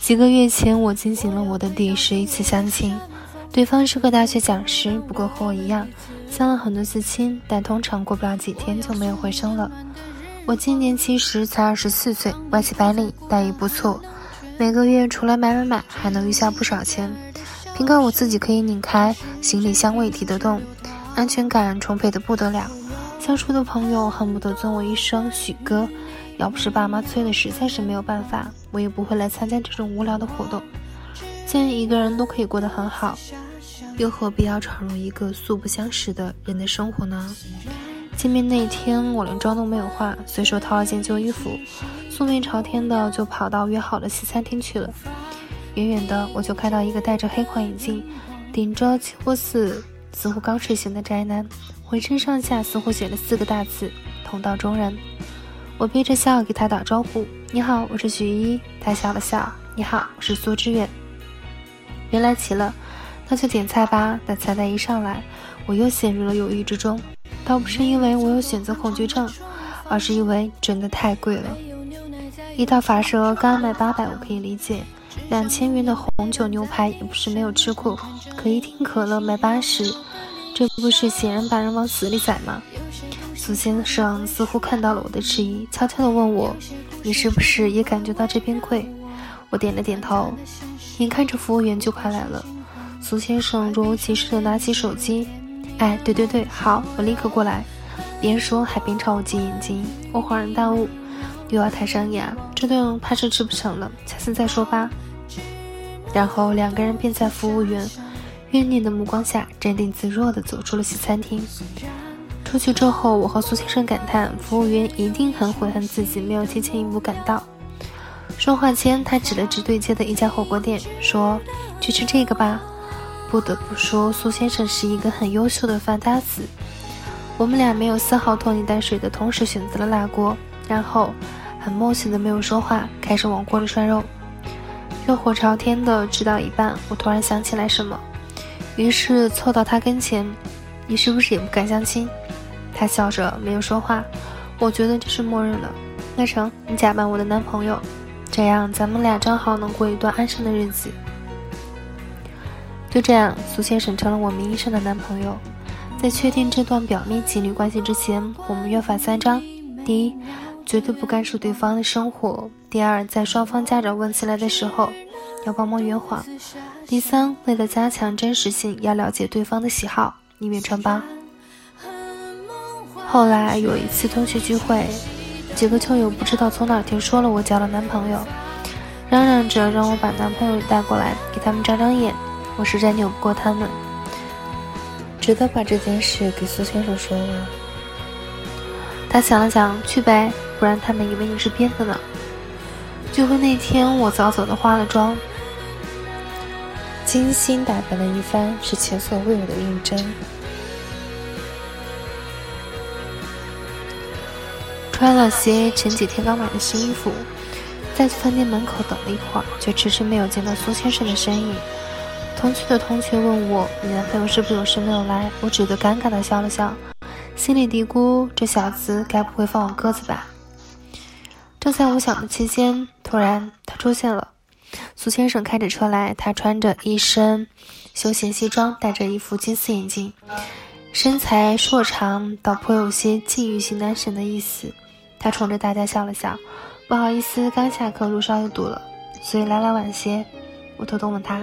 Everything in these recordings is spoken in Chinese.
几个月前，我进行了我的第十一次相亲，对方是个大学讲师，不过和我一样，相了很多次亲，但通常过不了几天就没有回声了。我今年其实才二十四岁，外企白领，待遇不错，每个月除了买买买，还能余下不少钱。凭靠我自己可以拧开行李箱未提得动，安全感充沛的不得了。相处的朋友恨不得尊我一声许哥，要不是爸妈催的，实在是没有办法，我也不会来参加这种无聊的活动。既然一个人都可以过得很好，又何必要闯入一个素不相识的人的生活呢？见面那天，我连妆都没有化，随手掏了件旧衣服，素面朝天的就跑到约好的西餐厅去了。远远的，我就看到一个戴着黑框眼镜，顶着几乎似似乎刚睡醒的宅男。浑身上下似乎写了四个大字“同道中人”。我憋着笑给他打招呼：“你好，我是徐一。”他笑了笑：“你好，我是苏之远。”原来齐了，那就点菜吧。但菜单一上来，我又陷入了犹豫之中。倒不是因为我有选择恐惧症，而是因为真的太贵了。一道法式鹅肝卖八百，我可以理解；两千元的红酒牛排也不是没有吃过。可一听可乐卖八十。这不是显然把人往死里宰吗？苏先生似乎看到了我的迟疑，悄悄地问我：“你是不是也感觉到这边贵？”我点了点头。眼看着服务员就快来了，苏先生若无其事地拿起手机：“哎，对对对，好，我立刻过来。”边说还边朝我挤眼睛。我恍然大悟，又要太伤牙，这顿怕是吃不成了，下次再说吧。然后两个人便在服务员。怨念的目光下，镇定自若地走出了西餐厅。出去之后，我和苏先生感叹：服务员一定很悔恨自己没有提前一步赶到。说话间，他指了指对街的一家火锅店，说：“去吃这个吧。”不得不说，苏先生是一个很优秀的饭搭子。我们俩没有丝毫拖泥带水的同时选择了辣锅，然后很默契的没有说话，开始往锅里涮肉。热火朝天的吃到一半，我突然想起来什么。于是凑到他跟前，你是不是也不敢相亲？他笑着没有说话。我觉得这是默认了。那成，你假扮我的男朋友，这样咱们俩正好能过一段安生的日子。就这样，苏先生成了我名义上的男朋友。在确定这段表面情侣关系之前，我们约法三章：第一，绝对不干涉对方的生活；第二，在双方家长问起来的时候，要帮忙圆谎。第三，为了加强真实性，要了解对方的喜好，以免穿帮。后来有一次同学聚会，几个球友不知道从哪听说了我交了男朋友，嚷嚷着让我把男朋友带过来给他们长长眼。我实在扭不过他们，只得把这件事给苏先生说了。他想了想，去呗，不然他们以为你是编的呢。聚会那天，我早早的化了妆。精心打扮了一番，是前所未有的认真。穿了些前几天刚买的新衣服，在饭店门口等了一会儿，却迟迟没有见到苏先生的身影。同去的同学问我：“你男朋友是不是有事没有来？”我只得尴尬的笑了笑，心里嘀咕：“这小子该不会放我鸽子吧？”正在我想的期间，突然他出现了。苏先生开着车来，他穿着一身休闲西装，戴着一副金丝眼镜，身材硕长，倒颇有些禁欲型男神的意思。他冲着大家笑了笑，不好意思，刚下课路上又堵了，所以来来晚些。我偷偷问他：“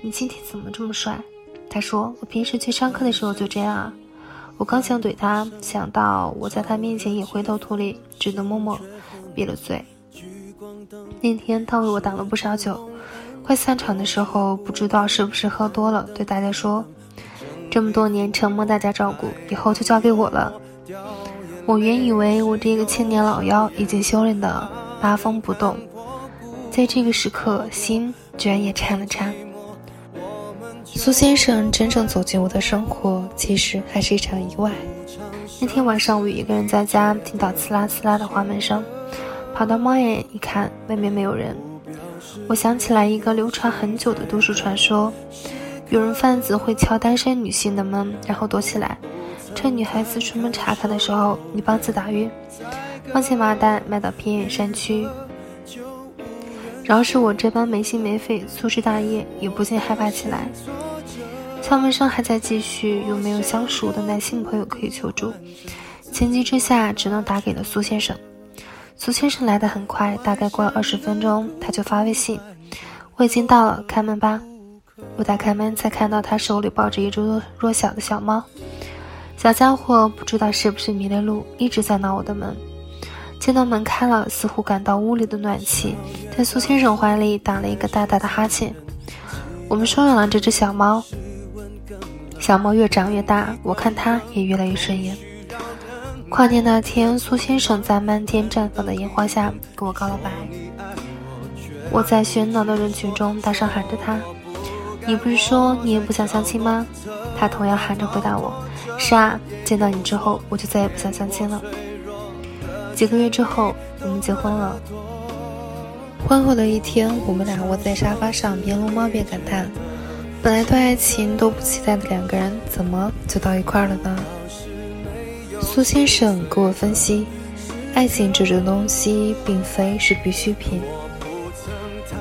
你今天怎么这么帅？”他说：“我平时去上课的时候就这样啊。”我刚想怼他，想到我在他面前也灰头土脸，只能默默闭了嘴。那天他为我挡了不少酒，快散场的时候，不知道是不是喝多了，对大家说：“这么多年承蒙大家照顾，以后就交给我了。”我原以为我这个千年老妖已经修炼的八风不动，在这个时刻，心居然也颤了颤。苏先生真正走进我的生活，其实还是一场意外。那天晚上，我一个人在家，听到刺啦刺啦的滑门声。跑到猫眼一看，外面没有人。我想起来一个流传很久的都市传说：有人贩子会敲单身女性的门，然后躲起来，趁女孩子出门查看的时候，你帮子打晕，放进麻袋卖到偏远山区。饶是我这般没心没肺、粗枝大叶，也不禁害怕起来。敲门声还在继续，又没有相熟的男性朋友可以求助，情急之下，只能打给了苏先生。苏先生来的很快，大概过了二十分钟，他就发微信：“我已经到了，开门吧。”我打开门，才看到他手里抱着一只弱小的小猫。小家伙不知道是不是迷了路，一直在挠我的门。见到门开了，似乎感到屋里的暖气，在苏先生怀里打了一个大大的哈欠。我们收养了这只小猫，小猫越长越大，我看它也越来越顺眼。跨年那天，苏先生在漫天绽放的烟花下给我告了白。我在喧闹的人群中大声喊着他。你不是说你也不想相亲吗？他同样喊着回答我：“是啊，见到你之后，我就再也不想相亲了。”几个月之后，我们结婚了。婚后的一天，我们俩窝在沙发上，边撸猫边感叹：本来对爱情都不期待的两个人，怎么就到一块了呢？苏先生给我分析：爱情这种东西，并非是必需品，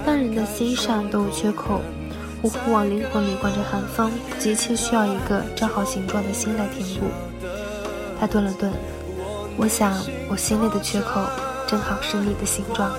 但人的心上都有缺口。呼呼往灵魂里灌着寒风，急切需要一个正好形状的心来填补。他顿了顿，我想，我心里的缺口，正好是你的形状。